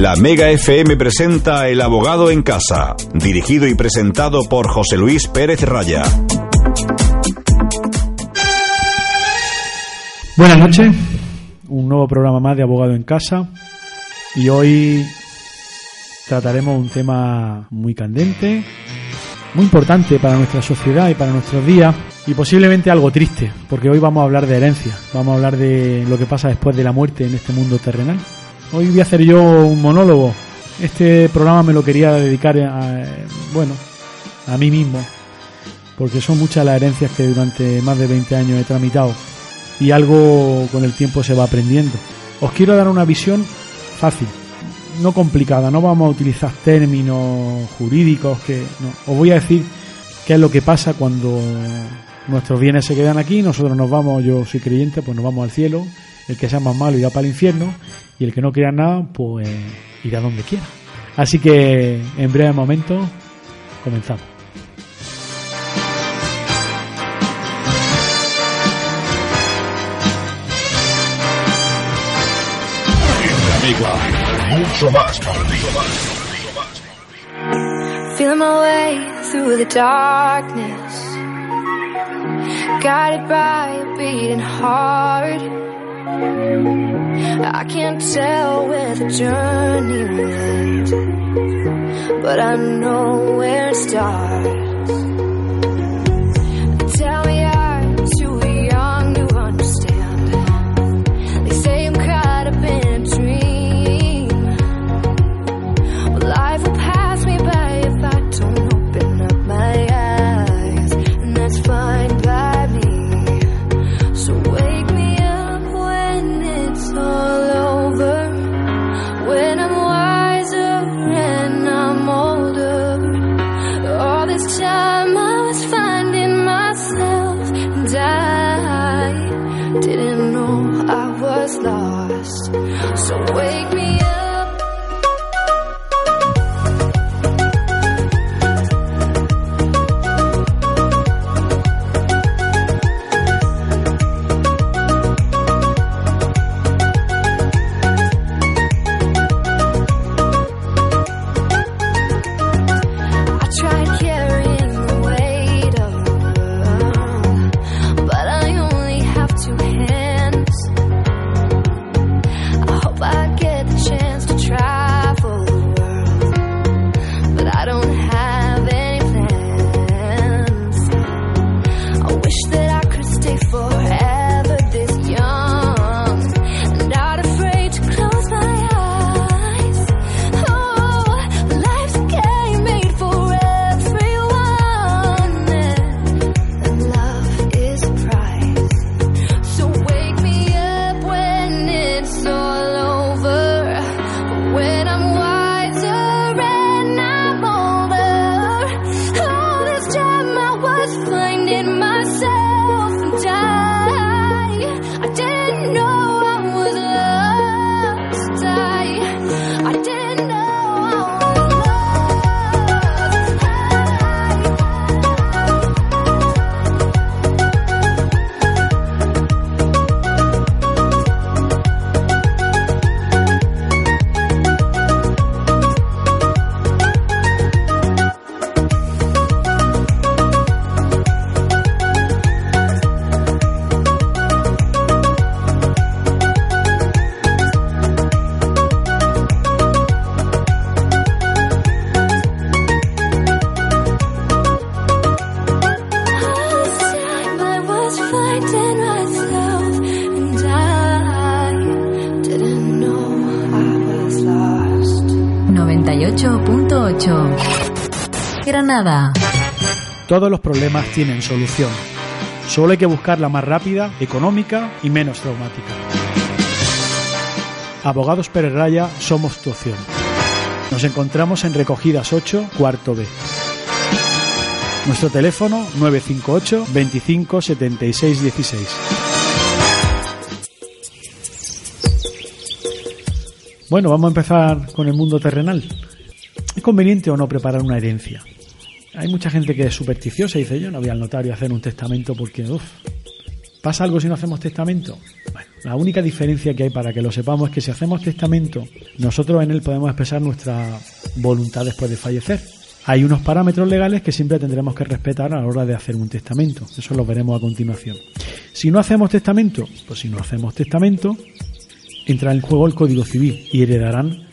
La Mega FM presenta El abogado en casa, dirigido y presentado por José Luis Pérez Raya. Buenas noches, un nuevo programa más de Abogado en Casa y hoy trataremos un tema muy candente, muy importante para nuestra sociedad y para nuestros días y posiblemente algo triste, porque hoy vamos a hablar de herencia, vamos a hablar de lo que pasa después de la muerte en este mundo terrenal. Hoy voy a hacer yo un monólogo. Este programa me lo quería dedicar a, bueno, a mí mismo, porque son muchas las herencias que durante más de 20 años he tramitado y algo con el tiempo se va aprendiendo. Os quiero dar una visión fácil, no complicada, no vamos a utilizar términos jurídicos que no. Os voy a decir qué es lo que pasa cuando nuestros bienes se quedan aquí, nosotros nos vamos, yo soy creyente, pues nos vamos al cielo, el que sea más malo irá para el infierno y el que no crea nada, pues irá donde quiera. Así que en breve momento comenzamos. Feeling my way through the darkness, guided by beating. I can't tell where the journey will end, but I know where it starts. 98.8 Granada. Todos los problemas tienen solución. Solo hay que buscar la más rápida, económica y menos traumática. Abogados Pérez Raya somos tu opción. Nos encontramos en Recogidas 8, cuarto B. Nuestro teléfono 958 25 76 16. Bueno, vamos a empezar con el mundo terrenal. ¿Es conveniente o no preparar una herencia? Hay mucha gente que es supersticiosa y dice, yo no voy al notario a hacer un testamento porque, uff, ¿pasa algo si no hacemos testamento? Bueno, La única diferencia que hay para que lo sepamos es que si hacemos testamento, nosotros en él podemos expresar nuestra voluntad después de fallecer. Hay unos parámetros legales que siempre tendremos que respetar a la hora de hacer un testamento. Eso lo veremos a continuación. Si no hacemos testamento, pues si no hacemos testamento, entra en juego el Código Civil y heredarán,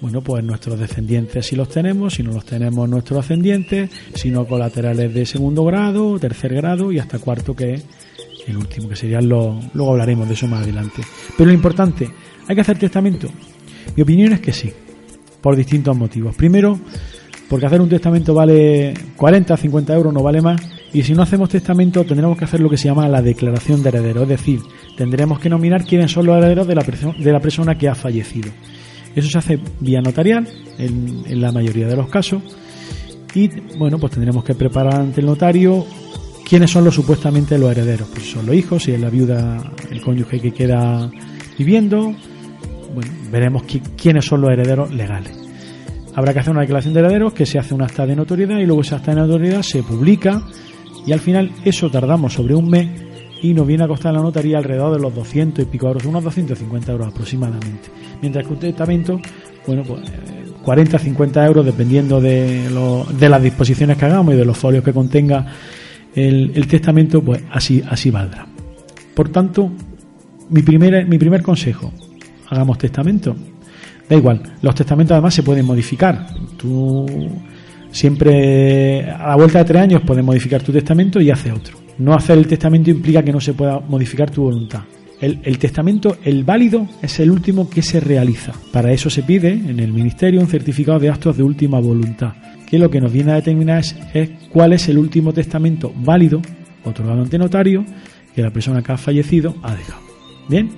bueno, pues nuestros descendientes si los tenemos, si no los tenemos nuestros ascendientes, si no colaterales de segundo grado, tercer grado y hasta cuarto que es el último, que serían los... Luego hablaremos de eso más adelante. Pero lo importante, ¿hay que hacer testamento? Mi opinión es que sí, por distintos motivos. Primero, porque hacer un testamento vale 40, 50 euros, no vale más. Y si no hacemos testamento, tendremos que hacer lo que se llama la declaración de heredero. Es decir, tendremos que nominar quiénes son los herederos de la, de la persona que ha fallecido. Eso se hace vía notarial, en, la mayoría de los casos. Y bueno, pues tendremos que preparar ante el notario quiénes son los supuestamente los herederos. Pues son los hijos, si es la viuda, el cónyuge que queda viviendo. Bueno, veremos qui- quiénes son los herederos legales. Habrá que hacer una declaración de herederos que se hace un acta de notoriedad y luego esa acta de notoriedad se publica y al final eso tardamos sobre un mes y nos viene a costar la notaría alrededor de los 200 y pico euros, unos 250 euros aproximadamente. Mientras que un testamento, bueno, pues eh, 40, 50 euros dependiendo de, lo- de las disposiciones que hagamos y de los folios que contenga el, el testamento, pues así, así valdrá. Por tanto, mi primer, mi primer consejo, hagamos testamento. Da igual, los testamentos además se pueden modificar. Tú siempre, a la vuelta de tres años, puedes modificar tu testamento y hace otro. No hacer el testamento implica que no se pueda modificar tu voluntad. El, testamento, el válido, es el último que se realiza. Para eso se pide en el Ministerio un certificado de actos de última voluntad, que lo que nos viene a determinar es, cuál es el último testamento válido, otorgado ante notario, que la persona que ha fallecido ha dejado. Bien,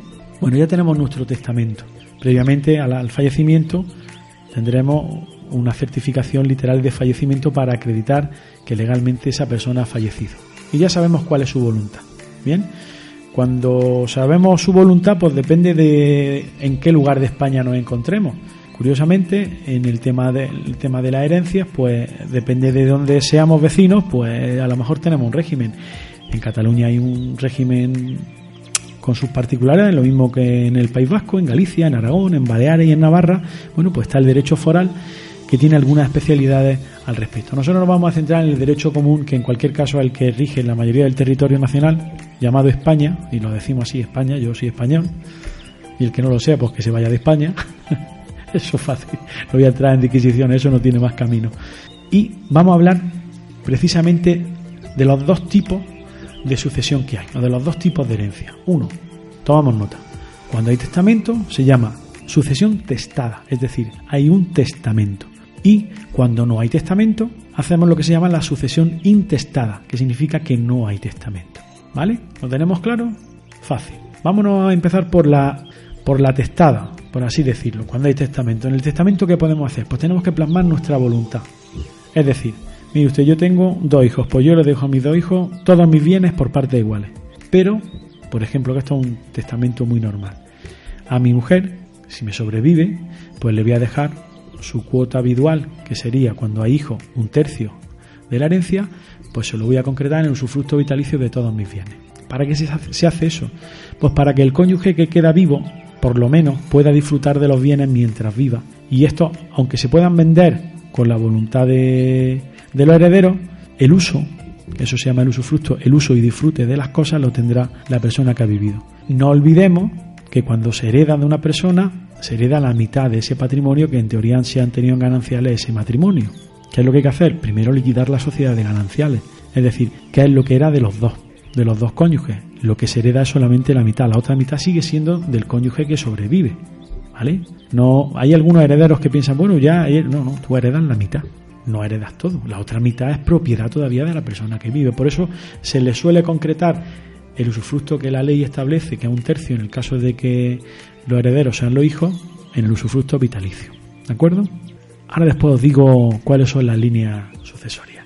bueno, ya tenemos nuestro testamento. Previamente al fallecimiento tendremos una certificación literal de fallecimiento para acreditar que legalmente esa persona ha fallecido. Y ya sabemos cuál es su voluntad. Bien, cuando sabemos su voluntad, pues depende de en qué lugar de España nos encontremos. Curiosamente, en el tema de, tema de las herencias, pues depende de dónde seamos vecinos, pues a lo mejor tenemos un régimen. En Cataluña hay un régimen con sus particularidades, lo mismo que en el País Vasco, en Galicia, en Aragón, en Baleares y en Navarra. Bueno, pues está el derecho foral que tiene algunas especialidades al respecto. Nosotros nos vamos a centrar en el derecho común, que en cualquier caso es el que rige la mayoría del territorio nacional, llamado España, y lo decimos así, España, yo soy español, y el que no lo sea, pues que se vaya de España. eso es fácil, no voy a entrar en disquisición, eso no tiene más camino. Y vamos a hablar precisamente de los dos tipos de sucesión que hay, o de los dos tipos de herencia. Uno, tomamos nota, cuando hay testamento se llama sucesión testada, es decir, hay un testamento. Y cuando no hay testamento, hacemos lo que se llama la sucesión intestada, que significa que no hay testamento. ¿Vale? ¿Lo tenemos claro? Fácil. Vámonos a empezar por la, por la testada, por así decirlo, cuando hay testamento. En el testamento, ¿qué podemos hacer? Pues tenemos que plasmar nuestra voluntad. Es decir, mire usted, yo tengo dos hijos, pues yo le dejo a mis dos hijos todos mis bienes por partes iguales. Pero, por ejemplo, que esto es un testamento muy normal. A mi mujer, si me sobrevive, pues le voy a dejar su cuota habitual, que sería cuando hay hijo un tercio de la herencia, pues se lo voy a concretar en el usufructo vitalicio de todos mis bienes. ¿Para qué se hace, eso? Pues para que el cónyuge que queda vivo, por lo menos, pueda disfrutar de los bienes mientras viva. Y esto, aunque se puedan vender con la voluntad de, de los herederos, el uso, eso se llama el usufructo, el uso y disfrute de las cosas lo tendrá la persona que ha vivido. No olvidemos que cuando se hereda de una persona, se hereda la mitad de ese patrimonio que en teoría se han tenido en gananciales ese matrimonio. ¿Qué es lo que hay que hacer? Primero liquidar la sociedad de gananciales. Es decir, ¿qué es lo que era de los dos? De los dos cónyuges. Lo que se hereda es solamente la mitad. La otra mitad sigue siendo del cónyuge que sobrevive. ¿Vale? No, hay algunos herederos que piensan, bueno, ya, no, no, tú heredas la mitad. No heredas todo. La otra mitad es propiedad todavía de la persona que vive. Por eso se le suele concretar el usufructo que la ley establece, que es un tercio en el caso de que los herederos sean los hijos, en el usufructo vitalicio. ¿De acuerdo? Ahora después os digo cuáles son las líneas sucesorias.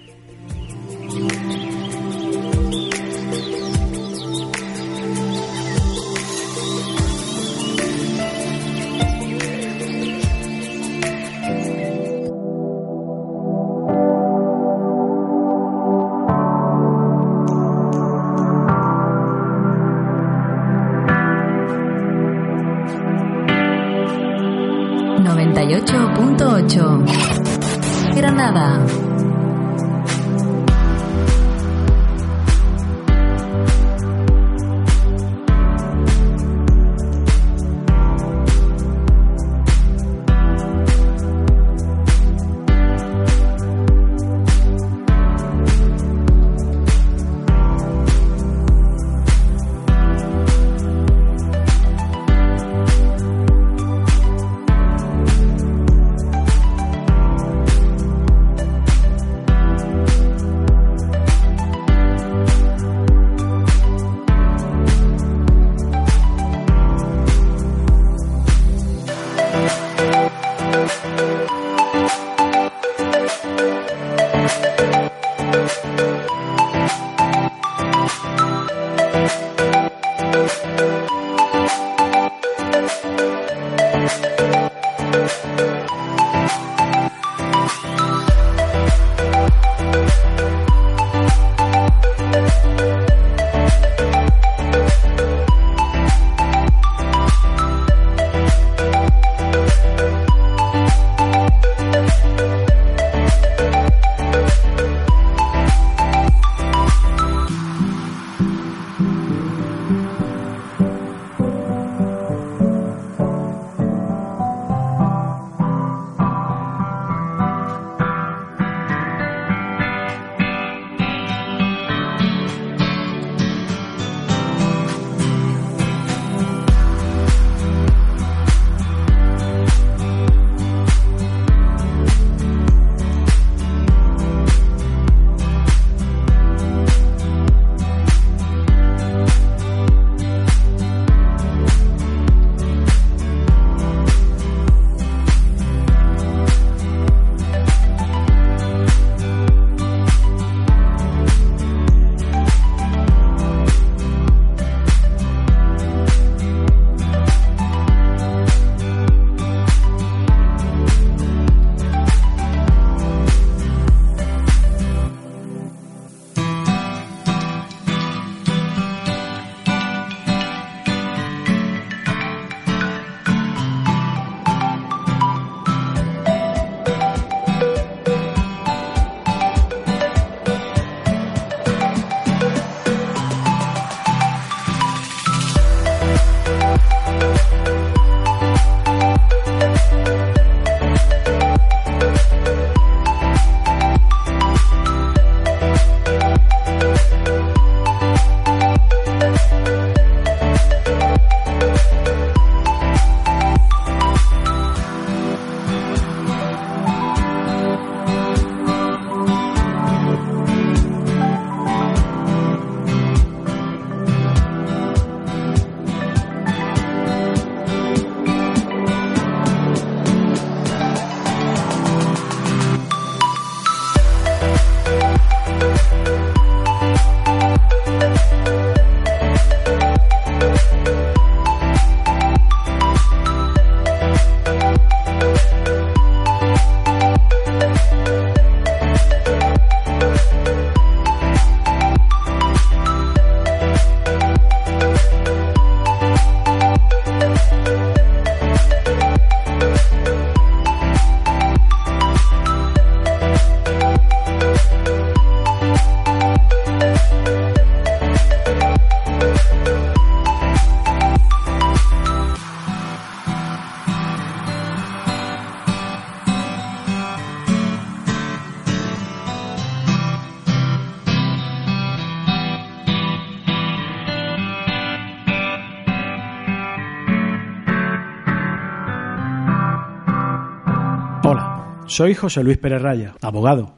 Soy José Luis Pérez Raya, abogado.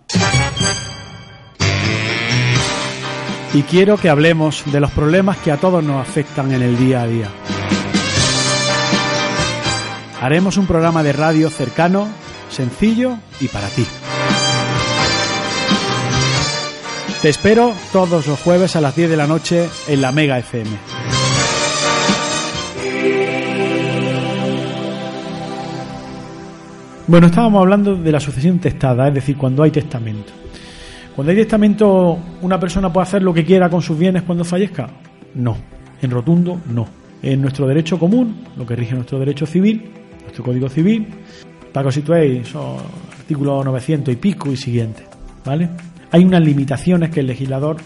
Y quiero que hablemos de los problemas que a todos nos afectan en el día a día. Haremos un programa de radio cercano, sencillo y para ti. Te espero todos los jueves a las 10 de la noche en la Mega FM. Bueno, estábamos hablando de la sucesión testada, es decir, cuando hay testamento. Cuando hay testamento, ¿una persona puede hacer lo que quiera con sus bienes cuando fallezca? No, en rotundo no. En nuestro derecho común, lo que rige nuestro derecho civil, nuestro código civil, os situéis, son artículos 900 y pico y siguientes, ¿vale? Hay unas limitaciones que el legislador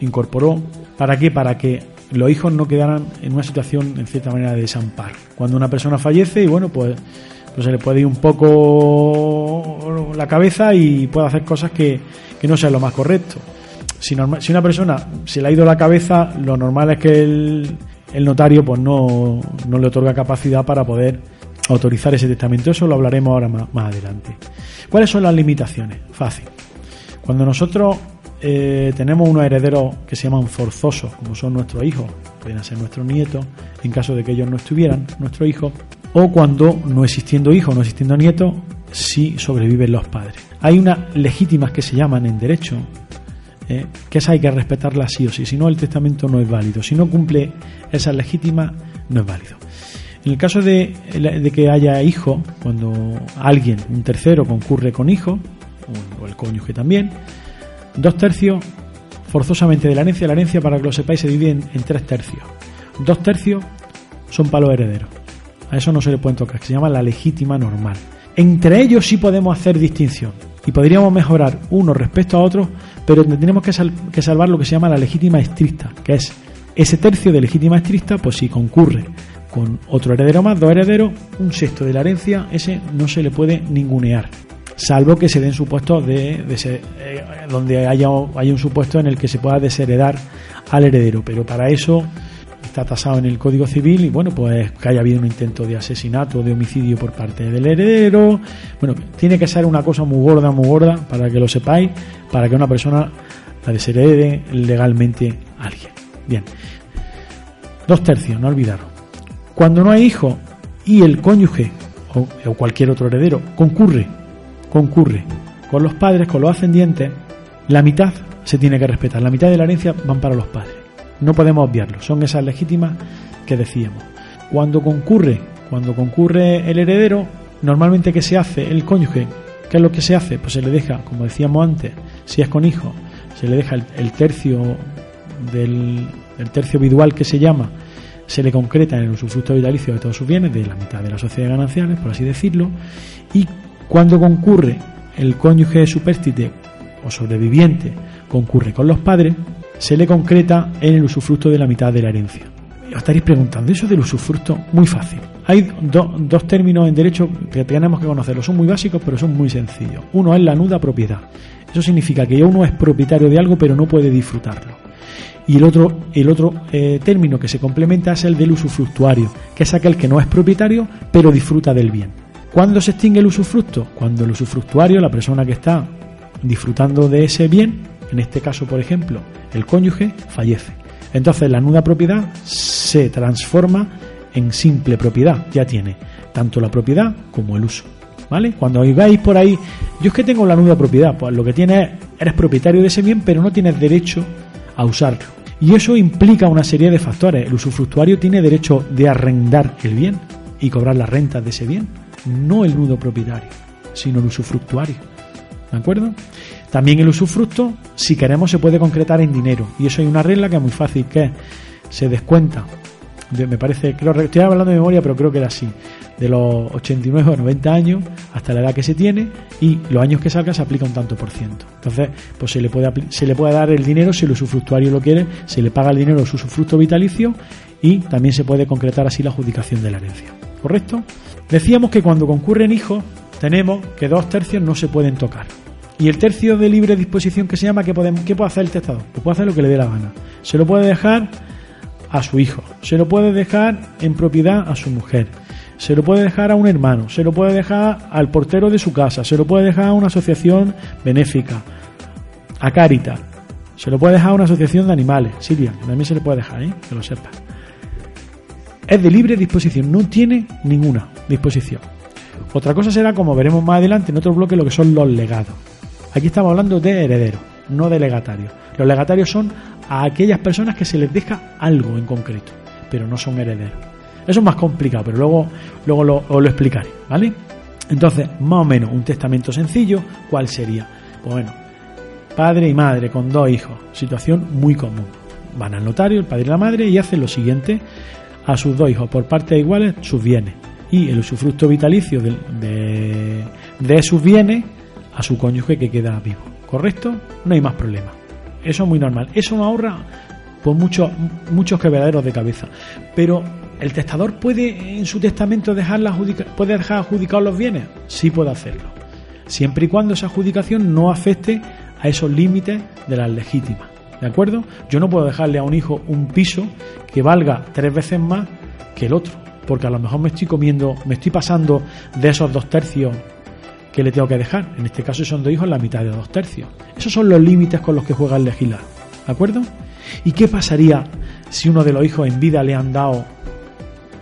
incorporó. ¿Para qué? Para que los hijos no quedaran en una situación, en cierta manera, de desamparo. Cuando una persona fallece, y bueno, pues, pues se le puede ir un poco la cabeza y puede hacer cosas que, que no sean lo más correcto. Si, norma- si una persona se le ha ido la cabeza, lo normal es que el, el notario pues no, no le otorga capacidad para poder autorizar ese testamento. Eso lo hablaremos ahora más, más adelante. ¿Cuáles son las limitaciones? Fácil. Cuando nosotros eh, tenemos unos herederos que se llaman forzosos, como son nuestros hijos, pueden ser nuestros nietos, en caso de que ellos no estuvieran, nuestros hijos, o cuando no existiendo hijos, no existiendo nietos, sí sobreviven los padres. Hay unas legítimas que se llaman en derecho, eh, que esa hay que respetarla sí o sí, si no el testamento no es válido, si no cumple esas legítimas no es válido. En el caso de, que haya hijos, cuando alguien, un tercero, concurre con hijos, o- o el cónyuge también, dos tercios forzosamente de la herencia. La herencia, para que lo sepáis, se divide en, en tres tercios. Dos tercios son para los herederos. A eso no se le puede tocar, que se llama la legítima normal. Entre ellos sí podemos hacer distinción y podríamos mejorar uno respecto a otro, pero tendremos que, sal- que salvar lo que se llama la legítima estricta, que es ese tercio de legítima estricta, pues si concurre con otro heredero más, dos herederos, un sexto de la herencia, ese no se le puede ningunear salvo que se den supuestos de, de eh, donde haya, haya un supuesto en el que se pueda desheredar al heredero, pero para eso está tasado en el Código Civil y bueno, pues que haya habido un intento de asesinato de homicidio por parte del heredero. Bueno, tiene que ser una cosa muy gorda, muy gorda, para que lo sepáis, para que una persona la desherede legalmente a alguien. Bien. Dos tercios, no olvidaros. Cuando no hay hijo y el cónyuge o, o cualquier otro heredero concurre, concurre con los padres, con los ascendientes, la mitad se tiene que respetar. La mitad de la herencia van para los padres. No podemos obviarlo. Son esas legítimas que decíamos. Cuando concurre, cuando concurre el heredero, normalmente ¿qué se hace? El cónyuge, ¿qué es lo que se hace? Pues se le deja, como decíamos antes, si es con hijo, se le deja el, el tercio del el tercio vidual que se llama, se le concreta en el usufructo vitalicio de todos sus bienes, de la mitad de la sociedad gananciales, por así decirlo, y cuando concurre el cónyuge supérstite o sobreviviente, concurre con los padres, se le concreta en el usufructo de la mitad de la herencia. Os estaréis preguntando, ¿eso del usufructo? Muy fácil. Hay do- dos términos en derecho que tenemos que conocerlos. Son muy básicos, pero son muy sencillos. Uno es la nuda propiedad. Eso significa que uno es propietario de algo, pero no puede disfrutarlo. Y el otro, el otro eh, término que se complementa es el del usufructuario, que es aquel que no es propietario, pero disfruta del bien. ¿Cuándo se extingue el usufructo? Cuando el usufructuario, la persona que está disfrutando de ese bien, en este caso, por ejemplo, el cónyuge, fallece. Entonces la nuda propiedad se transforma en simple propiedad, ya tiene tanto la propiedad como el uso. ¿Vale? Cuando os veis por ahí, yo es que tengo la nuda propiedad, pues lo que tienes es, eres propietario de ese bien, pero no tienes derecho a usarlo. Y eso implica una serie de factores. El usufructuario tiene derecho de arrendar el bien y cobrar las rentas de ese bien, no el nudo propietario, sino el usufructuario. ¿De acuerdo? También el usufructo, si queremos, se puede concretar en dinero. Y eso hay una regla que es muy fácil, que se descuenta. de- me parece, creo, estoy hablando de memoria, pero creo que era así. De los 89 o 90 años hasta la edad que se tiene y los años que salga se aplica un tanto por ciento. Entonces, pues se le puede, se le puede dar el dinero si el usufructuario lo quiere, se le paga el dinero a su usufructo vitalicio y también se puede concretar así la adjudicación de la herencia. ¿Correcto? Decíamos que cuando concurren hijos, tenemos que dos tercios no se pueden tocar. Y el tercio de libre disposición que se llama, ¿qué, podemos, ¿qué puede hacer el testador? Pues puede hacer lo que le dé la gana. Se lo puede dejar a su hijo, se lo puede dejar en propiedad a su mujer, se lo puede dejar a un hermano, se lo puede dejar al portero de su casa, se lo puede dejar a una asociación benéfica, a Caritas, se lo puede dejar a una asociación de animales, Silvia, que también se le puede dejar, ¿eh? que lo sepa. Es de libre disposición, no tiene ninguna disposición. Otra cosa será, como veremos más adelante en otro bloque, lo que son los legados. Aquí estamos hablando de herederos, no de legatarios. Los legatarios son a aquellas personas que se les deja algo en concreto, pero no son herederos. Eso es más complicado, pero luego, luego lo, os lo explicaré, ¿vale? Entonces, más o menos, un testamento sencillo, ¿cuál sería? Pues bueno, padre y madre con dos hijos, situación muy común. Van al notario, el padre y la madre, y hacen lo siguiente a sus dos hijos, por partes iguales, sus bienes. y el usufructo vitalicio de, de, de sus bienes a su cónyuge que queda vivo. ¿Correcto? No hay más problema. Eso es muy normal. Eso no ahorra por muchos muchos quebraderos de cabeza. Pero el testador puede en su testamento dejar la puede dejar adjudicados los bienes. Sí puede hacerlo. Siempre y cuando esa adjudicación no afecte a esos límites de las legítimas. ¿De acuerdo? Yo no puedo dejarle a un hijo un piso que valga tres veces más que el otro. Porque a lo mejor me estoy comiendo, me estoy pasando de esos dos tercios que le tengo que dejar. En este caso son dos hijos la mitad de dos tercios. Esos son los límites con los que juega el legislar. ¿De acuerdo? ¿Y qué pasaría si uno de los hijos en vida le han dado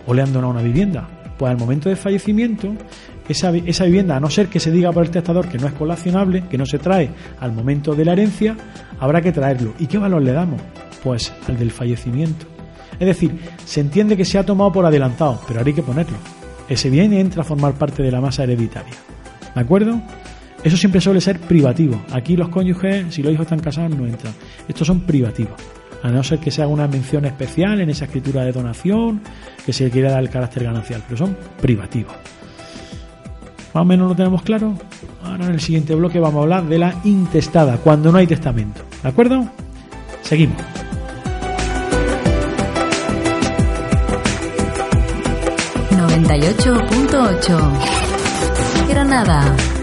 o le han donado una vivienda? Pues al momento de fallecimiento, esa, esa vivienda, a no ser que se diga por el testador que no es colacionable, que no se trae al momento de la herencia, habrá que traerlo. ¿Y qué valor le damos? Pues al del fallecimiento. Es decir, se entiende que se ha tomado por adelantado, pero ahora hay que ponerlo. Ese bien entra a formar parte de la masa hereditaria. ¿De acuerdo? Eso siempre suele ser privativo. Aquí los cónyuges, si los hijos están casados, no entran. Estos son privativos. A no ser que se haga una mención especial en esa escritura de donación, que se quiera dar el carácter ganancial, pero son privativos. Más o menos lo tenemos claro. Ahora en el siguiente bloque vamos a hablar de la intestada, cuando no hay testamento. ¿De acuerdo? Seguimos. .8 Granada.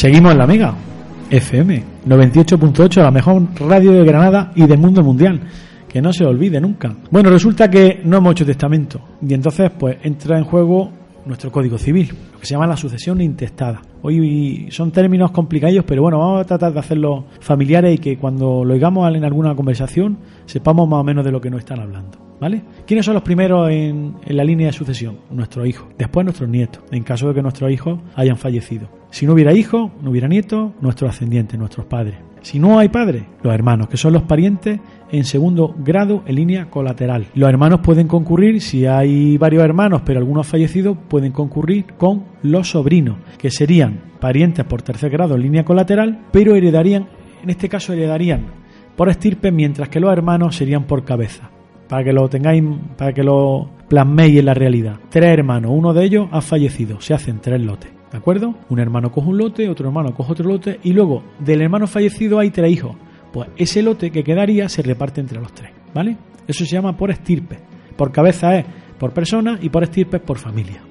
Seguimos en la Mega FM 98.8, la mejor radio de Granada y del mundo mundial. Que no se olvide nunca. Bueno, resulta que no hemos hecho testamento. Y entonces, pues entra en juego nuestro Código Civil, lo que se llama la sucesión intestada. Hoy son términos complicados, pero bueno, vamos a tratar de hacerlo familiares y que cuando lo oigamos en alguna conversación sepamos más o menos de lo que nos están hablando. ¿Vale? ¿Quiénes son los primeros en, en la línea de sucesión? Nuestros hijos. Después nuestros nietos, en caso de que nuestros hijos hayan fallecido. Si no hubiera hijos, no hubiera nietos, nuestros ascendientes, nuestros padres. Si no hay padres, los hermanos, que son los parientes en segundo grado en línea colateral. Los hermanos pueden concurrir, si hay varios hermanos pero algunos fallecidos, pueden concurrir con los sobrinos, que serían parientes por tercer grado en línea colateral, pero heredarían, en este caso heredarían por estirpe, mientras que los hermanos serían por cabeza. Para que lo tengáis, para que lo plasméis en la realidad. Tres hermanos, uno de ellos ha fallecido, se hacen tres lotes. ¿De acuerdo? Un hermano coge un lote, otro hermano coge otro lote y luego del hermano fallecido hay tres hijos. Pues ese lote que quedaría se reparte entre los tres, ¿vale? Eso se llama por estirpe. Por cabeza es por persona y por estirpe es por familia.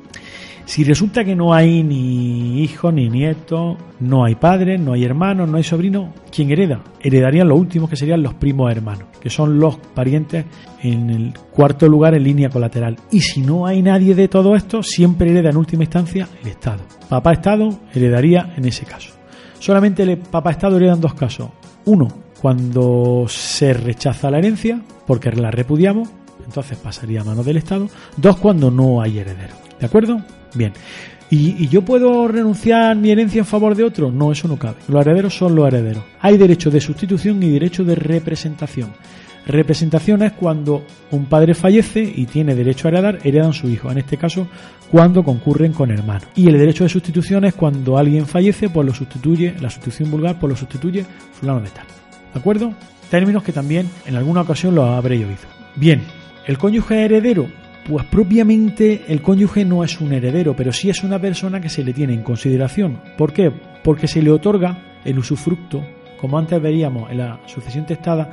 Si resulta que no hay ni hijo ni nieto, no hay padre, no hay hermano, no hay sobrino, ¿quién hereda? Heredarían los últimos que serían los primos hermanos, que son los parientes en el cuarto lugar en línea colateral. Y si no hay nadie de todo esto, siempre hereda en última instancia el Estado. Papá Estado heredaría en ese caso. Solamente el papá Estado hereda en dos casos. Uno, cuando se rechaza la herencia, porque la repudiamos, entonces pasaría a mano del Estado. Dos, cuando no hay heredero. ¿De acuerdo? Bien. ¿Y, ¿Y, yo puedo renunciar mi herencia en favor de otro? No, eso no cabe. Los herederos son los herederos. Hay derecho de sustitución y derecho de representación. Representación es cuando un padre fallece y tiene derecho a heredar, heredan su hijo. En este caso, cuando concurren con hermanos. Y el derecho de sustitución es cuando alguien fallece, pues lo sustituye, la sustitución vulgar, pues lo sustituye fulano de tal. ¿De acuerdo? Términos que también en alguna ocasión los habréis oído. Bien, el cónyuge heredero pues propiamente el cónyuge no es un heredero, pero sí es una persona que se le tiene en consideración. ¿Por qué? Porque se le otorga el usufructo, como antes veríamos en la sucesión testada,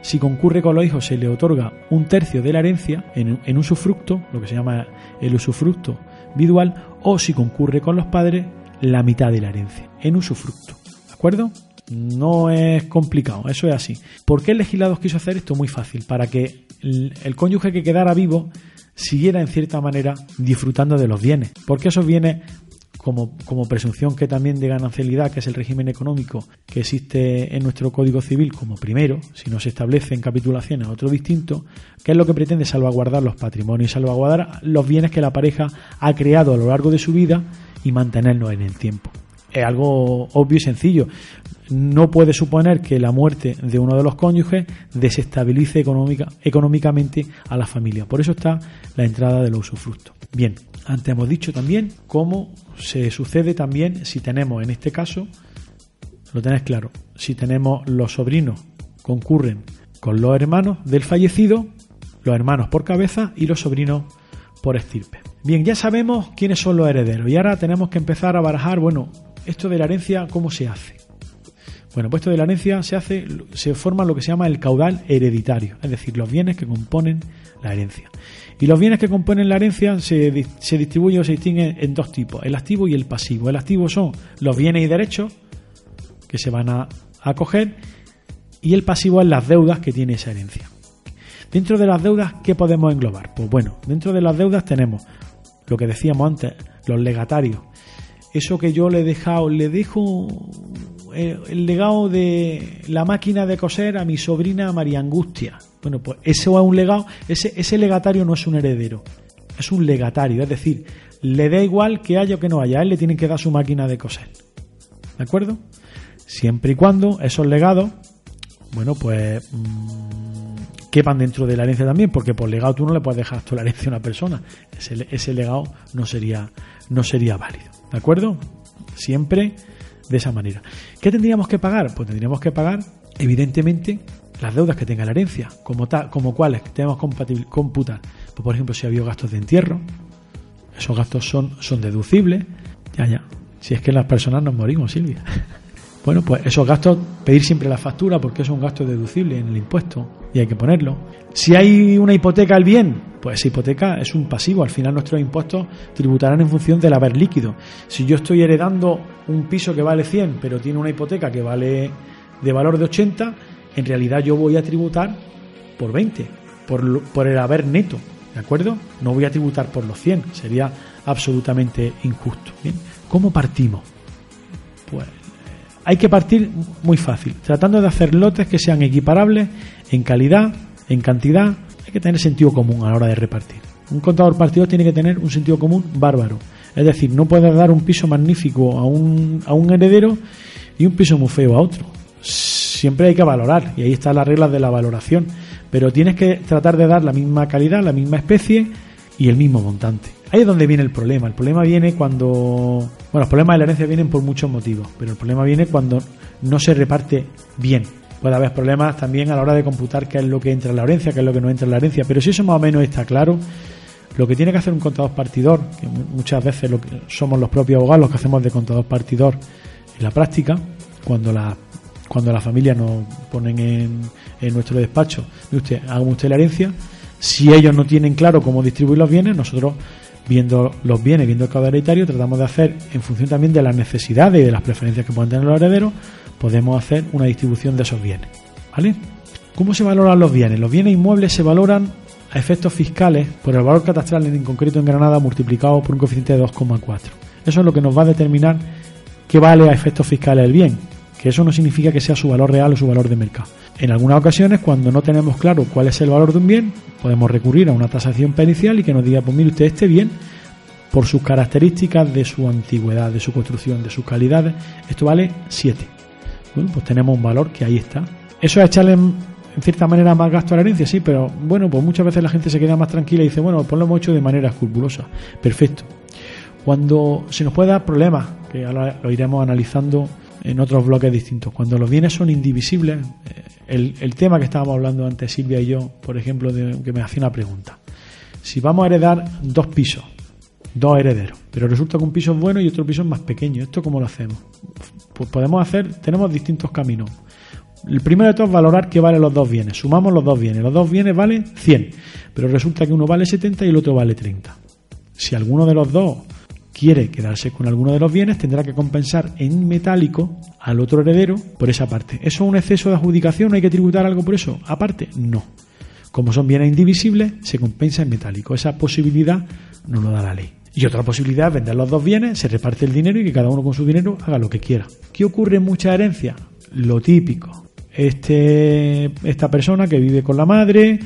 si concurre con los hijos se le otorga un tercio de la herencia en, usufructo, lo que se llama el usufructo vidual, o si concurre con los padres, la mitad de la herencia, en usufructo. ¿De acuerdo? No es complicado, eso es así. ¿Por qué el legislador quiso hacer esto? Muy fácil, para que el cónyuge que quedara vivo siguiera en cierta manera disfrutando de los bienes, porque esos bienes como, como, presunción que también de ganancialidad, que es el régimen económico que existe en nuestro Código Civil como primero, si no se establece en capitulaciones otro distinto, que es lo que pretende salvaguardar los patrimonios salvaguardar los bienes que la pareja ha creado a lo largo de su vida y mantenerlos en el tiempo. Es algo obvio y sencillo no puede suponer que la muerte de uno de los cónyuges desestabilice económica, económicamente a la familia. Por eso está la entrada del usufructo. Bien, antes hemos dicho también cómo se sucede también si tenemos, en este caso, lo tenéis claro, si tenemos los sobrinos concurren con los hermanos del fallecido, los hermanos por cabeza y los sobrinos por estirpe. Bien, ya sabemos quiénes son los herederos y ahora tenemos que empezar a barajar, bueno, esto de la herencia, ¿cómo se hace? Bueno, pues esto de la herencia se hace, se forma lo que se llama el caudal hereditario, es decir, los bienes que componen la herencia. Y los bienes que componen la herencia se, distribuyen o se distinguen en dos tipos, el activo y el pasivo. El activo son los bienes y derechos que se van a acoger y el pasivo es las deudas que tiene esa herencia. Dentro de las deudas, ¿qué podemos englobar? Pues bueno, dentro de las deudas tenemos lo que decíamos antes, los legatarios. Eso que yo le he dejado, le dejo el legado de la máquina de coser a mi sobrina María Angustia. Bueno, pues ese es un legado, ese, ese legatario no es un heredero, es un legatario, es decir, le da igual que haya o que no haya, a él le tienen que dar su máquina de coser. ¿De acuerdo? Siempre y cuando esos legados, bueno, pues mmm, quepan dentro de la herencia también, porque por legado tú no le puedes dejar toda la herencia a una persona. Ese, ese legado no sería, no sería válido. ¿De acuerdo? Siempre de esa manera. ¿Qué tendríamos que pagar? Pues tendríamos que pagar, evidentemente, las deudas que tenga la herencia, como, tal, como cuáles tenemos que computar. Pues, por ejemplo, si ha habido gastos de entierro, esos gastos son, son deducibles. Ya, ya. Si es que las personas nos morimos, Silvia. Bueno, pues esos gastos, pedir siempre la factura porque es un gasto deducible en el impuesto y hay que ponerlo. Si hay una hipoteca al bien, pues esa hipoteca es un pasivo. Al final nuestros impuestos tributarán en función del haber líquido. Si yo estoy heredando un piso que vale 100, pero tiene una hipoteca que vale de valor de 80, en realidad yo voy a tributar por 20, por, por el haber neto. ¿De acuerdo? No voy a tributar por los 100, sería absolutamente injusto. ¿bien? ¿Cómo partimos? Pues eh, hay que partir muy fácil, tratando de hacer lotes que sean equiparables en calidad, en cantidad. Que tener sentido común a la hora de repartir. Un contador partidor tiene que tener un sentido común bárbaro. Es decir, no puedes dar un piso magnífico a un, a un heredero y un piso muy feo a otro. Siempre hay que valorar y ahí están las reglas de la valoración. Pero tienes que tratar de dar la misma calidad, la misma especie y el mismo montante. Ahí es donde viene el problema. El problema viene cuando. Bueno, los problemas de la herencia vienen por muchos motivos, pero el problema viene cuando no se reparte bien. Puede haber problemas también a la hora de computar qué es lo que entra en la herencia, qué es lo que no entra en la herencia. Pero si eso más o menos está claro, lo que tiene que hacer un contador partidor, que mu- muchas veces lo que somos los propios abogados los que hacemos de contador partidor en la práctica, cuando la cuando las familias nos ponen en, en nuestro despacho, de usted, haga usted la herencia, si ellos no tienen claro cómo distribuir los bienes, nosotros viendo los bienes, viendo el caudal hereditario, tratamos de hacer, en función también de las necesidades y de las preferencias que puedan tener los herederos, podemos hacer una distribución de esos bienes. ¿Vale? ¿Cómo se valoran los bienes? Los bienes inmuebles se valoran a efectos fiscales por el valor catastral en concreto en Granada multiplicado por un coeficiente de 2,4. Eso es lo que nos va a determinar qué vale a efectos fiscales el bien, que eso no significa que sea su valor real o su valor de mercado. En algunas ocasiones, cuando no tenemos claro cuál es el valor de un bien, podemos recurrir a una tasación pericial y que nos diga, pues mire usted, este bien, por sus características de su antigüedad, de su construcción, de sus calidades, esto vale 7. Bueno, pues tenemos un valor que ahí está. Eso es echarle en cierta manera más gasto a la herencia, sí, pero bueno, pues muchas veces la gente se queda más tranquila y dice, bueno, pues lo hemos hecho de manera escrupulosa. Perfecto. Cuando se nos puede dar problemas, que ahora lo iremos analizando en otros bloques distintos, cuando los bienes son indivisibles, eh, el, el tema que estábamos hablando antes Silvia y yo, por ejemplo, de, que me hacía una pregunta. Si vamos a heredar dos pisos, dos herederos, pero resulta que un piso es bueno y otro piso es más pequeño, ¿esto cómo lo hacemos? Pues podemos hacer, tenemos distintos caminos. El primero de todos es valorar qué valen los dos bienes. Sumamos los dos bienes. Los dos bienes valen 100, pero resulta que uno vale 70 y el otro vale 30. Si alguno de los dos quiere quedarse con alguno de los bienes, tendrá que compensar en metálico al otro heredero por esa parte. ¿Eso es un exceso de adjudicación? ¿Hay que tributar algo por eso? Aparte, no. Como son bienes indivisibles, se compensa en metálico. Esa posibilidad no lo da la ley. Y otra posibilidad es vender los dos bienes, se reparte el dinero y que cada uno con su dinero haga lo que quiera. ¿Qué ocurre en muchas herencias? Lo típico. Este, esta persona que vive con la madre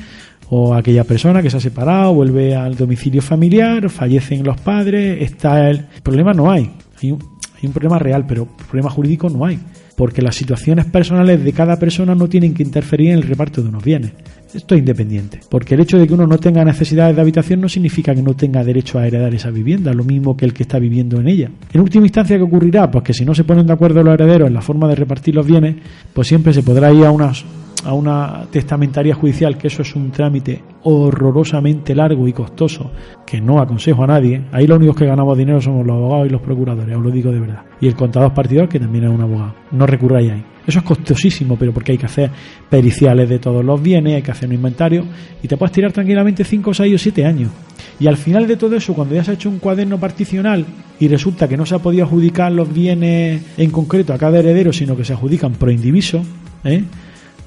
o aquella persona que se ha separado, vuelve al domicilio familiar, fallecen los padres, está el problema no hay. Hay un, hay un problema real, pero problema jurídico no hay, porque las situaciones personales de cada persona no tienen que interferir en el reparto de unos bienes. Esto es independiente, porque el hecho de que uno no tenga necesidades de habitación no significa que no tenga derecho a heredar esa vivienda, lo mismo que el que está viviendo en ella. En última instancia, ¿qué ocurrirá? Pues que si no se ponen de acuerdo los herederos en la forma de repartir los bienes, pues siempre se podrá ir a unas a una testamentaria judicial, que eso es un trámite horrorosamente largo y costoso, que no aconsejo a nadie. Ahí los únicos que ganamos dinero somos los abogados y los procuradores, os lo digo de verdad. Y el contador partidor, que también es un abogado. No recurráis ahí. Eso es costosísimo, pero porque hay que hacer periciales de todos los bienes, hay que hacer un inventario, y te puedes tirar tranquilamente 5, 6 o 7 años. Y al final de todo eso, cuando ya se ha hecho un cuaderno particional y resulta que no se ha podido adjudicar los bienes en concreto a cada heredero, sino que se adjudican pro indiviso, ¿eh?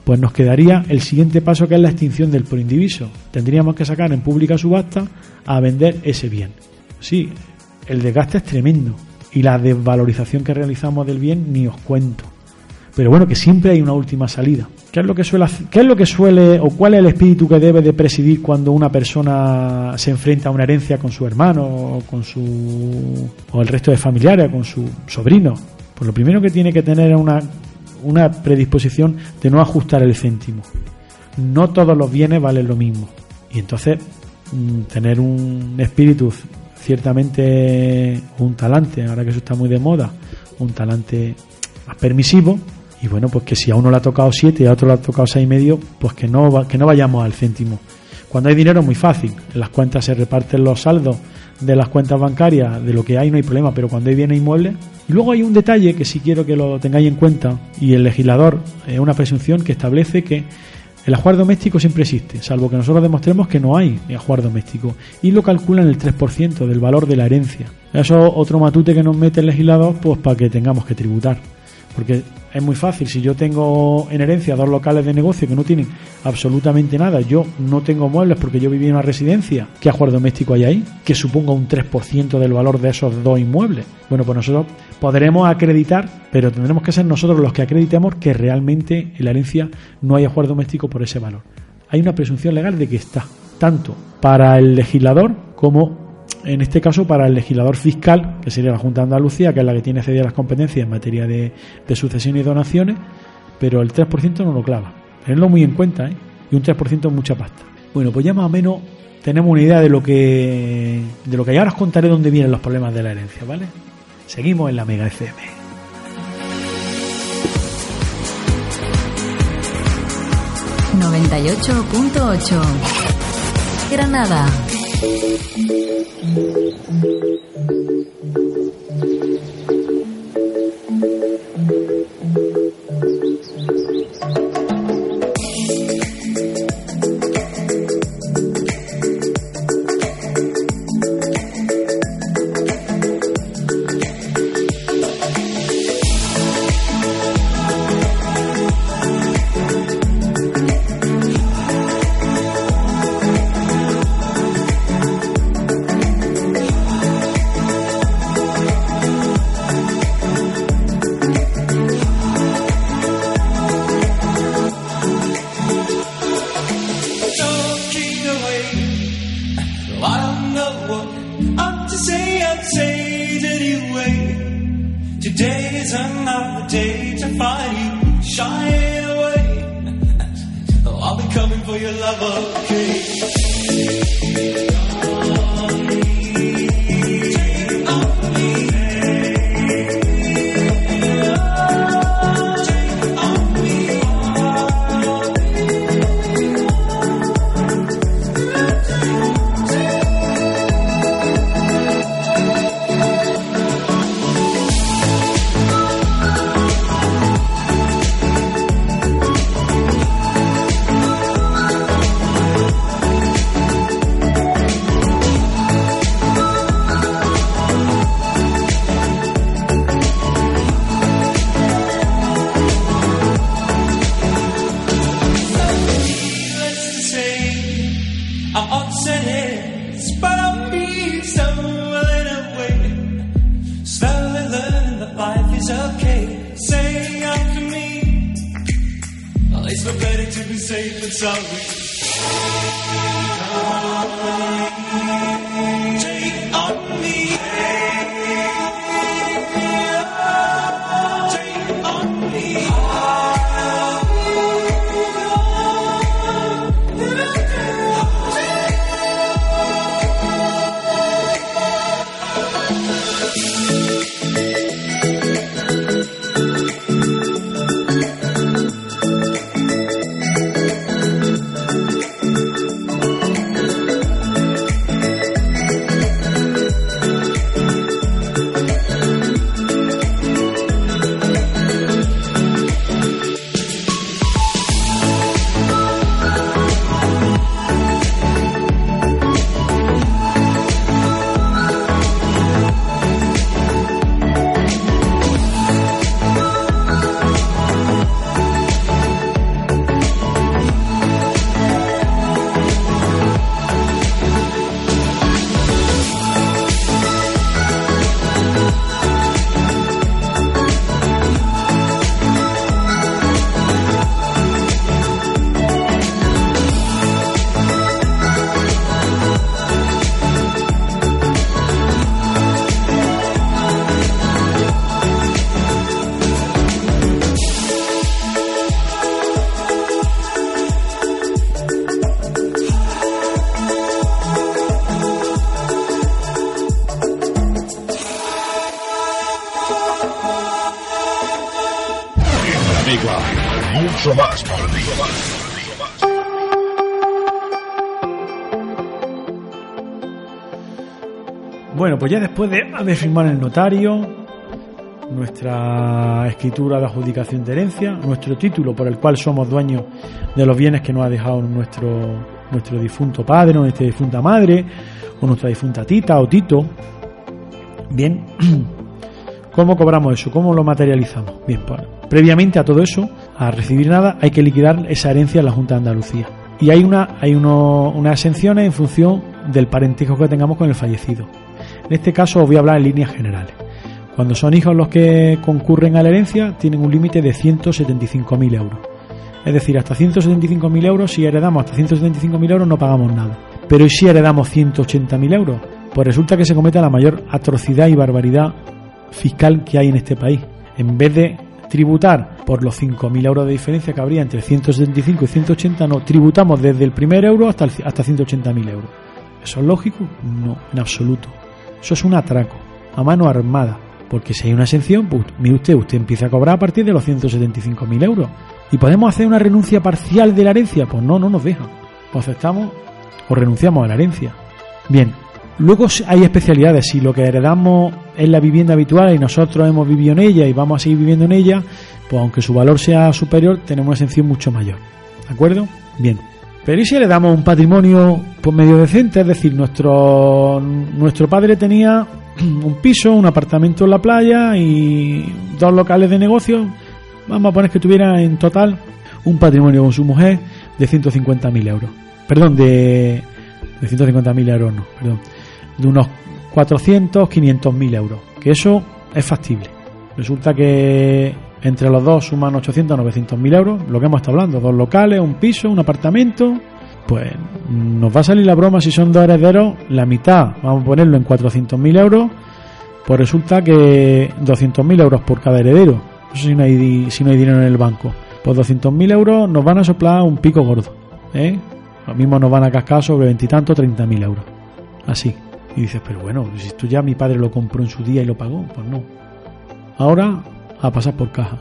Pues nos quedaría el siguiente paso que es la extinción del proindiviso. Tendríamos que sacar en pública subasta a vender ese bien. Sí, el desgaste es tremendo y la desvalorización que realizamos del bien ni os cuento. Pero bueno, que siempre hay una última salida. ¿Qué es lo que suele qué es lo que suele o cuál es el espíritu que debe de presidir cuando una persona se enfrenta a una herencia con su hermano o con su o el resto de familiares, con su sobrino? Pues lo primero que tiene que tener es una una predisposición de no ajustar el céntimo. No todos los bienes valen lo mismo. Y entonces mm, tener un espíritu ciertamente un talante, ahora que eso está muy de moda, un talante más permisivo, y bueno, pues que si a uno le ha tocado 7 y a otro le ha tocado seis y medio, pues que no, que no vayamos al céntimo. Cuando hay dinero es muy fácil, en las cuentas se reparten los saldos de las cuentas bancarias, de lo que hay no hay problema, pero cuando hay bienes inmuebles. Y luego hay un detalle que sí quiero que lo tengáis en cuenta, y el legislador es una presunción que establece que el ajuar doméstico siempre existe, salvo que nosotros demostremos que no hay ajuar doméstico, y lo calculan el 3% del valor de la herencia. Eso es otro matute que nos mete el legislador pues para que tengamos que tributar. Porque es muy fácil, si yo tengo en herencia dos locales de negocio que no tienen absolutamente nada, yo no tengo muebles porque yo viví en una residencia, ¿qué ajuar doméstico hay ahí? Que suponga un 3% del valor de esos dos inmuebles. Bueno, pues nosotros podremos acreditar, pero tendremos que ser nosotros los que acreditemos que realmente en la herencia no hay ajuar doméstico por ese valor. Hay una presunción legal de que está, tanto para el legislador como en este caso para el legislador fiscal, que sería la Junta de Andalucía, que es la que tiene cedidas las competencias en materia de, de sucesión y donaciones, pero el 3% no lo clava. Tenerlo muy en cuenta, ¿eh? Y un 3% es mucha pasta. Bueno, pues ya más o menos tenemos una idea de lo que de lo que ya ahora os contaré dónde vienen los problemas de la herencia, ¿vale? Seguimos en la Mega FM. .8 Granada. Thank you. Find you shy away. I'll be coming for your love, okay? Pues ya después de, de firmar el notario, nuestra escritura de adjudicación de herencia, nuestro título por el cual somos dueños de los bienes que nos ha dejado nuestro, nuestro difunto padre o nuestra difunta madre o nuestra difunta tita o tito, bien, ¿Cómo cobramos eso? ¿Cómo lo materializamos? Bien, pues previamente a todo eso, a recibir nada, hay que liquidar esa herencia en la Junta de Andalucía. Y hay una hay uno- unas exenciones en función del parentesco que tengamos con el fallecido. En este caso os voy a hablar en líneas generales. Cuando son hijos los que concurren a la herencia, tienen un límite de 175.000 euros. Es decir, hasta 175.000 euros, si heredamos hasta 175.000 euros no pagamos nada. Pero ¿y si heredamos 180.000 euros? Pues resulta que se comete la mayor atrocidad y barbaridad fiscal que hay en este país. En vez de tributar por los 5.000 euros de diferencia que habría entre 175 y 180, no, tributamos desde el primer euro hasta, hasta 180.000 euros. ¿Eso es lógico? No, en absoluto. Eso es un atraco, a mano armada. Porque si hay una exención, pues mire usted, usted empieza a cobrar a partir de los 175.000 euros. ¿Y podemos hacer una renuncia parcial de la herencia? Pues no, no nos dejan. O aceptamos o renunciamos a la herencia. Bien, luego hay especialidades. Si lo que heredamos es la vivienda habitual y nosotros hemos vivido en ella y vamos a seguir viviendo en ella, pues aunque su valor sea superior, tenemos una exención mucho mayor. ¿De acuerdo? Bien. Pero ¿y si le damos un patrimonio pues medio decente? Es decir, nuestro, nuestro padre tenía un piso, un apartamento en la playa y dos locales de negocio. Vamos a poner que tuviera en total un patrimonio con su mujer de 150.000 euros. Perdón, de, de 150.000 euros, no, perdón. De unos 400, 500.000 euros. Que eso es factible. Resulta que entre los dos suman 800 a 900 mil euros, lo que hemos estado hablando, dos locales, un piso, un apartamento, pues nos va a salir la broma si son dos herederos, la mitad, vamos a ponerlo en 400 mil euros, pues resulta que 200 mil euros por cada heredero, eso si no hay, si no hay dinero en el banco, pues 200 mil euros nos van a soplar un pico gordo, ¿eh? Lo mismo nos van a cascar sobre veintitantos, 30 mil euros, así. Y dices, pero bueno, si esto ya mi padre lo compró en su día y lo pagó, pues no. Ahora a pasar por caja.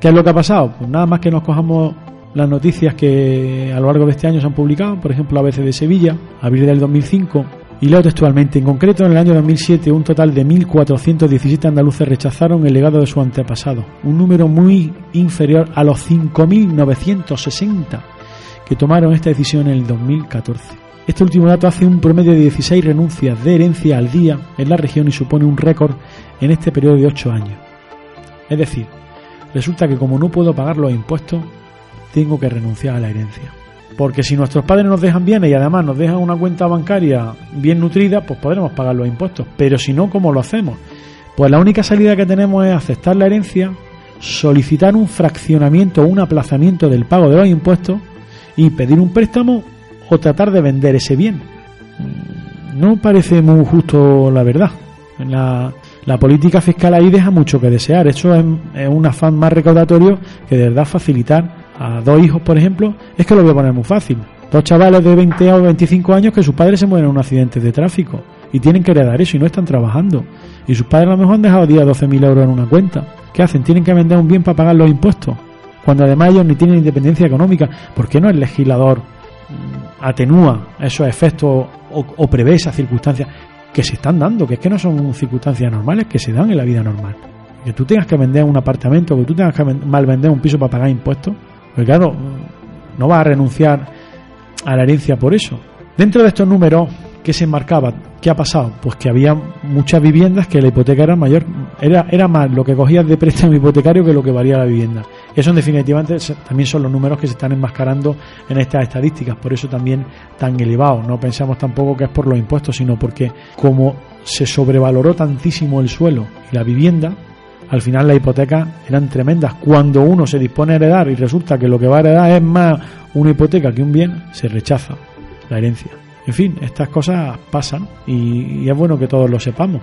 ¿Qué es lo que ha pasado? Pues nada más que nos cojamos las noticias que a lo largo de este año se han publicado, por ejemplo, ABC de Sevilla, abril del 2005, y leo textualmente, en concreto en el año 2007 un total de 1.417 andaluces rechazaron el legado de su antepasado, un número muy inferior a los 5.960 que tomaron esta decisión en el 2014. Este último dato hace un promedio de 16 renuncias de herencia al día en la región y supone un récord en este periodo de 8 años. Es decir, resulta que como no puedo pagar los impuestos, tengo que renunciar a la herencia. Porque si nuestros padres nos dejan bienes y además nos dejan una cuenta bancaria bien nutrida, pues podremos pagar los impuestos. Pero si no, ¿cómo lo hacemos? Pues la única salida que tenemos es aceptar la herencia, solicitar un fraccionamiento o un aplazamiento del pago de los impuestos y pedir un préstamo o tratar de vender ese bien. Mm, No parece muy justo la verdad. La política fiscal ahí deja mucho que desear. Eso es, un afán más recaudatorio que de verdad facilitar a dos hijos, por ejemplo. Es que lo voy a poner muy fácil. Dos chavales de 20 o 25 años que sus padres se mueren en un accidente de tráfico y tienen que heredar eso y no están trabajando. Y sus padres a lo mejor han dejado 10 o 12 mil euros en una cuenta. ¿Qué hacen? Tienen que vender un bien para pagar los impuestos. Cuando además ellos ni tienen independencia económica. ¿Por qué no el legislador mm, atenúa esos efectos o, o prevé esas circunstancias que se están dando? Que es que no son circunstancias normales que se dan en la vida normal. Que tú tengas que vender un apartamento, que tú tengas que mal vender un piso para pagar impuestos. Pues claro, no vas a renunciar a la herencia por eso. Dentro de estos números, ¿qué se enmarcaba? ¿Qué ha pasado? Pues que había muchas viviendas que la hipoteca era mayor, era, era más lo que cogías de préstamo hipotecario que lo que valía la vivienda. Eso en definitiva también son los números que se están enmascarando en estas estadísticas, por eso también tan elevados. No pensamos tampoco que es por los impuestos, sino porque como se sobrevaloró tantísimo el suelo y la vivienda, al final las hipotecas eran tremendas. Cuando uno se dispone a heredar y resulta que lo que va a heredar es más una hipoteca que un bien, se rechaza la herencia. En fin, estas cosas pasan y, y es bueno que todos lo sepamos.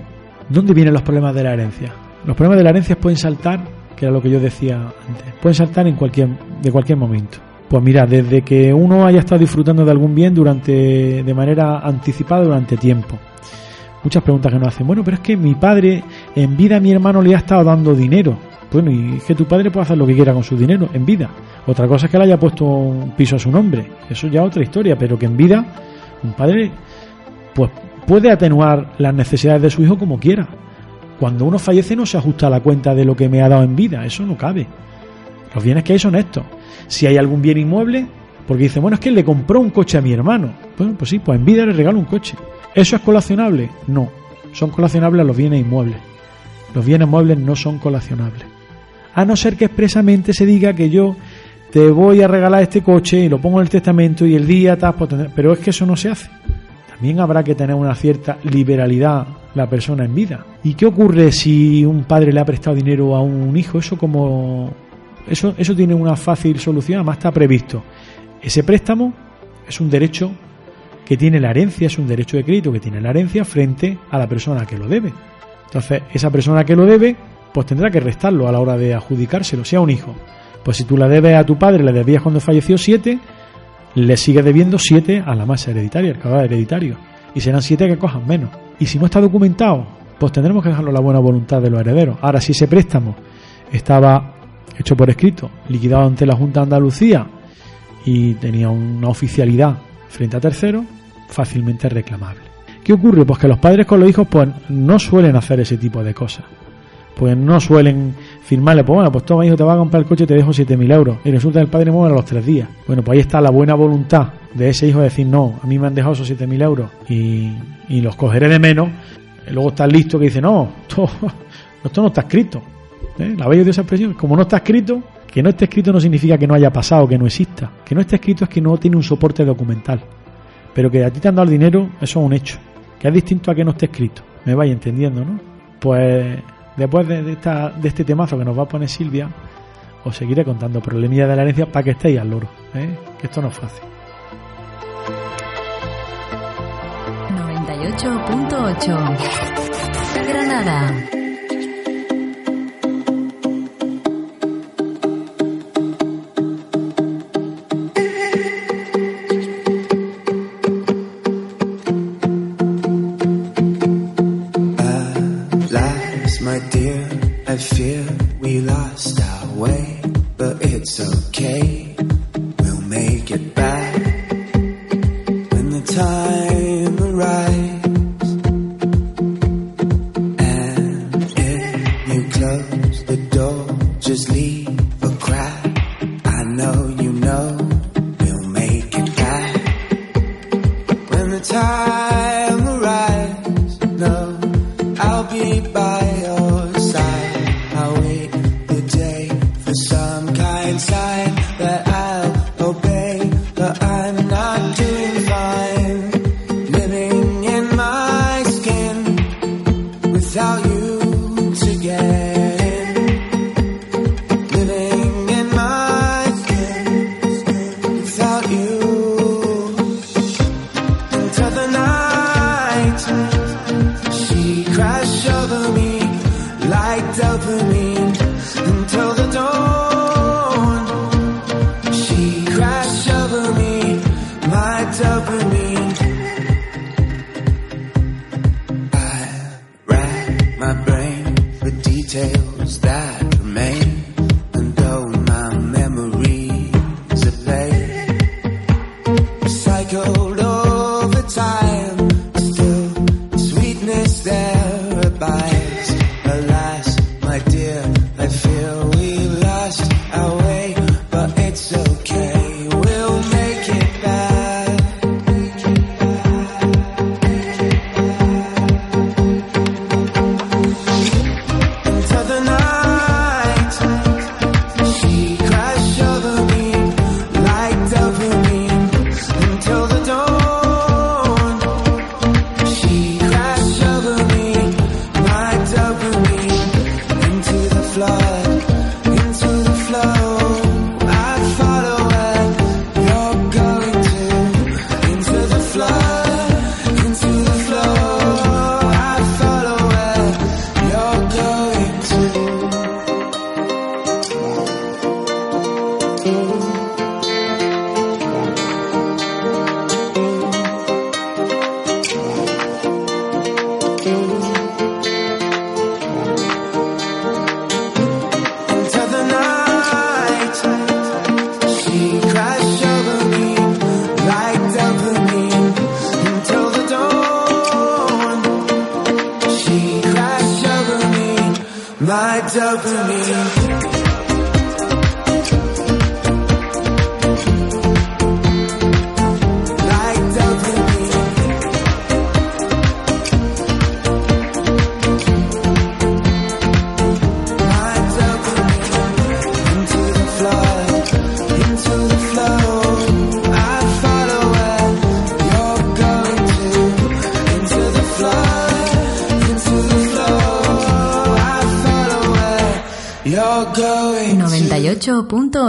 ¿Dónde vienen los problemas de la herencia? Los problemas de la herencia pueden saltar, que era lo que yo decía antes, pueden saltar en cualquier, de cualquier momento. Pues mira, desde que uno haya estado disfrutando de algún bien durante, de manera anticipada durante tiempo. Muchas preguntas que nos hacen. Bueno, pero es que mi padre en vida a mi hermano le ha estado dando dinero. Bueno, y es que tu padre puede hacer lo que quiera con su dinero en vida. Otra cosa es que le haya puesto un piso a su nombre. Eso ya es otra historia, pero que en vida un padre pues puede atenuar las necesidades de su hijo como quiera. Cuando uno fallece no se ajusta a la cuenta de lo que me ha dado en vida, eso no cabe. Los bienes que hay son estos. Si hay algún bien inmueble, porque dice, bueno, es que le compró un coche a mi hermano. Bueno, pues sí, pues en vida le regalo un coche. ¿Eso es colacionable? No. Son colacionables los bienes inmuebles. Los bienes muebles no son colacionables. A no ser que expresamente se diga que yo te voy a regalar este coche y lo pongo en el testamento y el día tal, pues pero es que eso no se hace. También habrá que tener una cierta liberalidad la persona en vida. ¿Y qué ocurre si un padre le ha prestado dinero a un hijo? Eso como eso eso tiene una fácil solución, además está previsto. Ese préstamo es un derecho que tiene la herencia, es un derecho de crédito que tiene la herencia frente a la persona que lo debe. Entonces, esa persona que lo debe, pues tendrá que restarlo a la hora de adjudicárselo, sea un hijo. Pues si tú le debes a tu padre, le debías cuando falleció siete, le sigues debiendo siete a la masa hereditaria, el cadáver hereditario. Y serán siete que cojan menos. Y si no está documentado, pues tendremos que dejarlo a la buena voluntad de los herederos. Ahora, si ese préstamo estaba hecho por escrito, liquidado ante la Junta de Andalucía y tenía una oficialidad frente a terceros, fácilmente reclamable. ¿Qué ocurre? Pues que los padres con los hijos pues no suelen hacer ese tipo de cosas. Pues no suelen firmarle, pues bueno, pues toma hijo, te va a comprar el coche, te dejo 7.000 euros. Y resulta que el padre muere a los tres días. Bueno, pues ahí está la buena voluntad de ese hijo de decir, no, a mí me han dejado esos 7.000 euros y, y los cogeré de menos. Y luego está listo que dice, no, esto, esto no está escrito. ¿Eh? ¿La habéis oído esa expresión? Como no está escrito, que no esté escrito no significa que no haya pasado, que no exista. Que no esté escrito es que no tiene un soporte documental. Pero que a ti te han dado el dinero, eso es un hecho. Que es distinto a que no esté escrito. Me vais entendiendo, ¿no? Pues después de, este temazo que nos va a poner Silvia, os seguiré contando problemillas de la herencia para que estéis al loro. ¿eh? Que esto no es fácil. 98.8 Granada. I fear we lost our way, but it's okay. We'll make it back when the time arrives. And if you close the door, just leave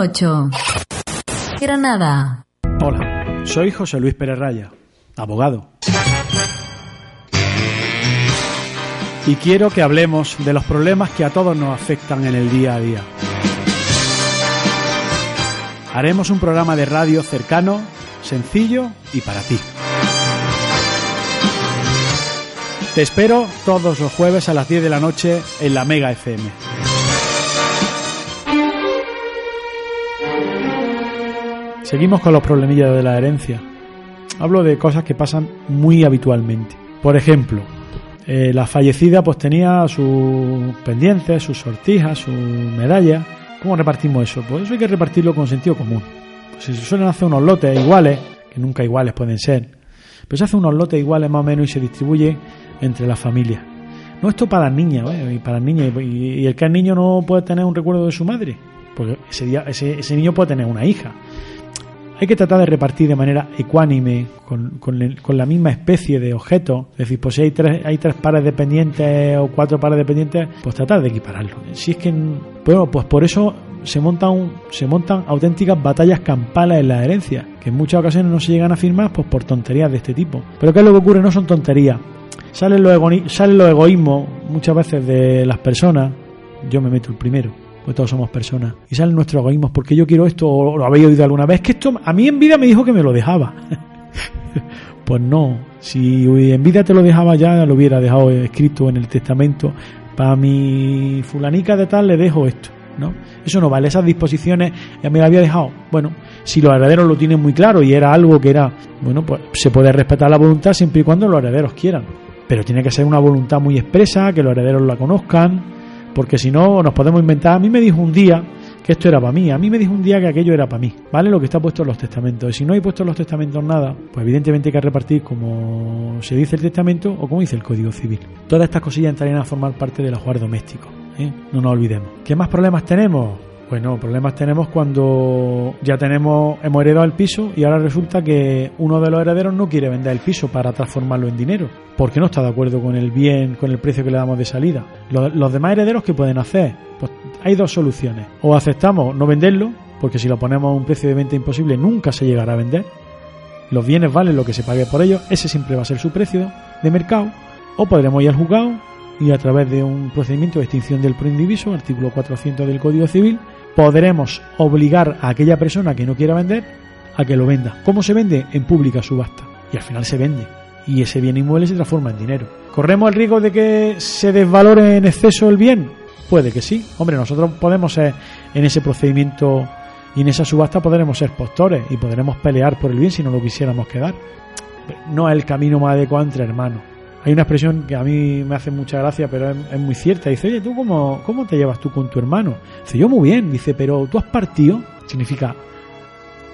98.8 Granada. Hola, soy José Luis Pérez Raya, abogado. Y quiero que hablemos de los problemas que a todos nos afectan en el día a día. Haremos un programa de radio cercano, sencillo y para ti. Te espero todos los jueves a las 10 de la noche en la Mega FM. Seguimos con los problemillas de la herencia. Hablo de cosas que pasan muy habitualmente. Por ejemplo, eh, la fallecida pues tenía sus pendientes, sus sortijas, sus medallas. ¿Cómo repartimos eso? Pues eso hay que repartirlo con sentido común. Pues si se suelen hacer unos lotes iguales, que nunca iguales pueden ser, pues se hacen unos lotes iguales más o menos y se distribuye entre las familias. No esto para las niñas, ¿eh? y para niño, y, el que el niño no puede tener un recuerdo de su madre, porque ese, día, ese niño puede tener una hija. Hay que tratar de repartir de manera ecuánime, con, con la misma especie de objeto. Es decir, pues si hay tres, hay tres pares de pendientes o cuatro pares de pendientes, pues tratar de equipararlo. Si es que, bueno, pues por eso se montan, se montan auténticas batallas campales en la herencia, que en muchas ocasiones no se llegan a firmar pues por tonterías de este tipo. Pero ¿qué es lo que ocurre? No son tonterías. Salen los, egoni- salen los egoísmos muchas veces de las personas. Yo me meto el primero pues todos somos personas. Y salen nuestros egoísmos, porque yo quiero esto, o lo habéis oído alguna vez, que esto a mí en vida me dijo que me lo dejaba. pues no, si en vida te lo dejaba ya, lo hubiera dejado escrito en el testamento, para mi fulanica de tal le dejo esto, ¿no? Eso no vale, esas disposiciones ya me las había dejado. Bueno, si los herederos lo tienen muy claro y era algo que era, bueno, pues se puede respetar la voluntad siempre y cuando los herederos quieran. Pero tiene que ser una voluntad muy expresa, que los herederos la conozcan, porque si no nos podemos inventar. A mí me dijo un día que esto era para mí, a mí me dijo un día que aquello era para mí, ¿vale? Lo que está puesto en los testamentos. Y si no hay puesto en los testamentos nada, pues evidentemente hay que repartir como se dice el testamento o como dice el Código Civil. Todas estas cosillas entrarían a formar parte del ajuar doméstico, ¿eh? No nos olvidemos. ¿Qué más problemas tenemos? Bueno, problemas tenemos cuando ya tenemos, hemos heredado el piso y ahora resulta que uno de los herederos no quiere vender el piso para transformarlo en dinero, porque no está de acuerdo con el bien, con el precio que le damos de salida. Los, demás herederos, ¿qué pueden hacer? Pues hay dos soluciones. O aceptamos no venderlo, porque si lo ponemos a un precio de venta imposible nunca se llegará a vender. Los bienes valen lo que se pague por ellos, ese siempre va a ser su precio de mercado. O podremos ir al juzgado y a través de un procedimiento de extinción del proindiviso, artículo 400 del Código Civil, podremos obligar a aquella persona que no quiera vender a que lo venda. ¿Cómo se vende? En pública subasta. Y al final se vende. Y ese bien inmueble se transforma en dinero. ¿Corremos el riesgo de que se desvalore en exceso el bien? Puede que sí. Hombre, nosotros podemos ser en ese procedimiento y en esa subasta podremos ser postores y podremos pelear por el bien si no lo quisiéramos quedar. No es el camino más adecuado entre hermanos. Hay una expresión que a mí me hace mucha gracia, pero es, muy cierta. Dice, oye, ¿tú cómo, cómo te llevas tú con tu hermano? Dice, yo muy bien. Dice, pero tú has partido. Significa,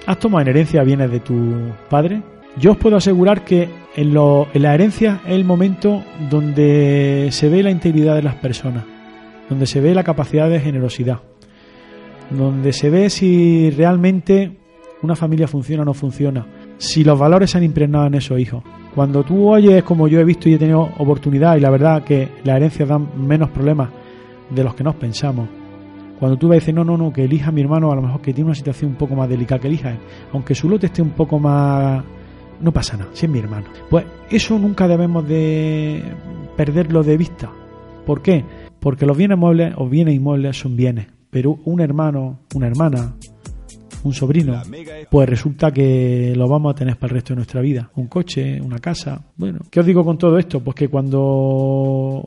¿has tomado en herencia bienes de tu padre? Yo os puedo asegurar que en, lo- en la herencia es el momento donde se ve la integridad de las personas, donde se ve la capacidad de generosidad, donde se ve si realmente una familia funciona o no funciona, si los valores se han impregnado en esos hijos. Cuando tú oyes, como yo he visto y he tenido oportunidad, y la verdad que las herencias dan menos problemas de los que nos pensamos. Cuando tú y dices, no, no, no, que elija mi hermano, a lo mejor que tiene una situación un poco más delicada, que elija. Aunque su lote esté un poco más... No pasa nada, si es mi hermano. Pues eso nunca debemos de perderlo de vista. ¿Por qué? Porque los bienes muebles o bienes inmuebles son bienes. Pero un hermano, una hermana, un sobrino, pues resulta que lo vamos a tener para el resto de nuestra vida. Un coche, una casa. Bueno, ¿qué os digo con todo esto? Pues que cuando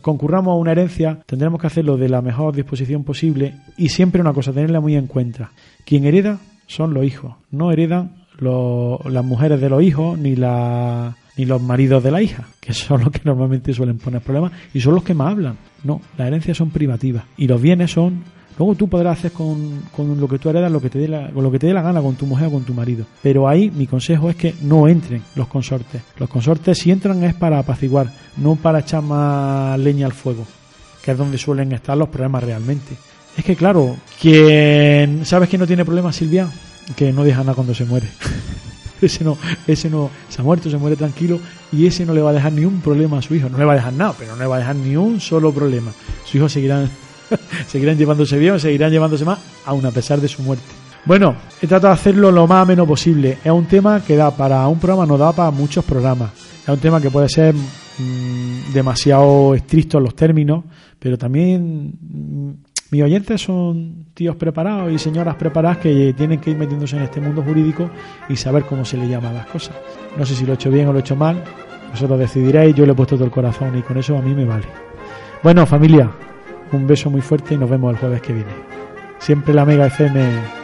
concurramos a una herencia tendremos que hacerlo de la mejor disposición posible y siempre una cosa, tenerla muy en cuenta. Quien hereda son los hijos, no heredan lo- las mujeres de los hijos ni la ni los maridos de la hija, que son los que normalmente suelen poner problemas y son los que más hablan. No, las herencias son privativas y los bienes son Luego tú podrás hacer con, con lo que tú heredas lo que te dé la, con lo que te dé la gana con tu mujer o con tu marido. Pero ahí mi consejo es que no entren los consortes. Los consortes si entran es para apaciguar, no para echar más leña al fuego, que es donde suelen estar los problemas realmente. Es que claro, quien sabes que no tiene problemas Silvia, que no deja nada cuando se muere. ese no, ese no se ha muerto, se muere tranquilo y ese no le va a dejar ni un problema a su hijo, no le va a dejar nada, pero no le va a dejar ni un solo problema. Su hijo seguirá seguirán llevándose bien, seguirán llevándose más, aun a pesar de su muerte. Bueno, he tratado de hacerlo lo más ameno posible. Es un tema que da para un programa, no da para muchos programas. Es un tema que puede ser mm, demasiado estricto en los términos, pero también mm, mis oyentes son tíos preparados y señoras preparadas que tienen que ir metiéndose en este mundo jurídico y saber cómo se le llaman las cosas. No sé si lo he hecho bien o lo he hecho mal, vosotros decidiréis, yo le he puesto todo el corazón y con eso a mí me vale. Bueno, familia, un beso muy fuerte y nos vemos el jueves que viene. Siempre la Mega FM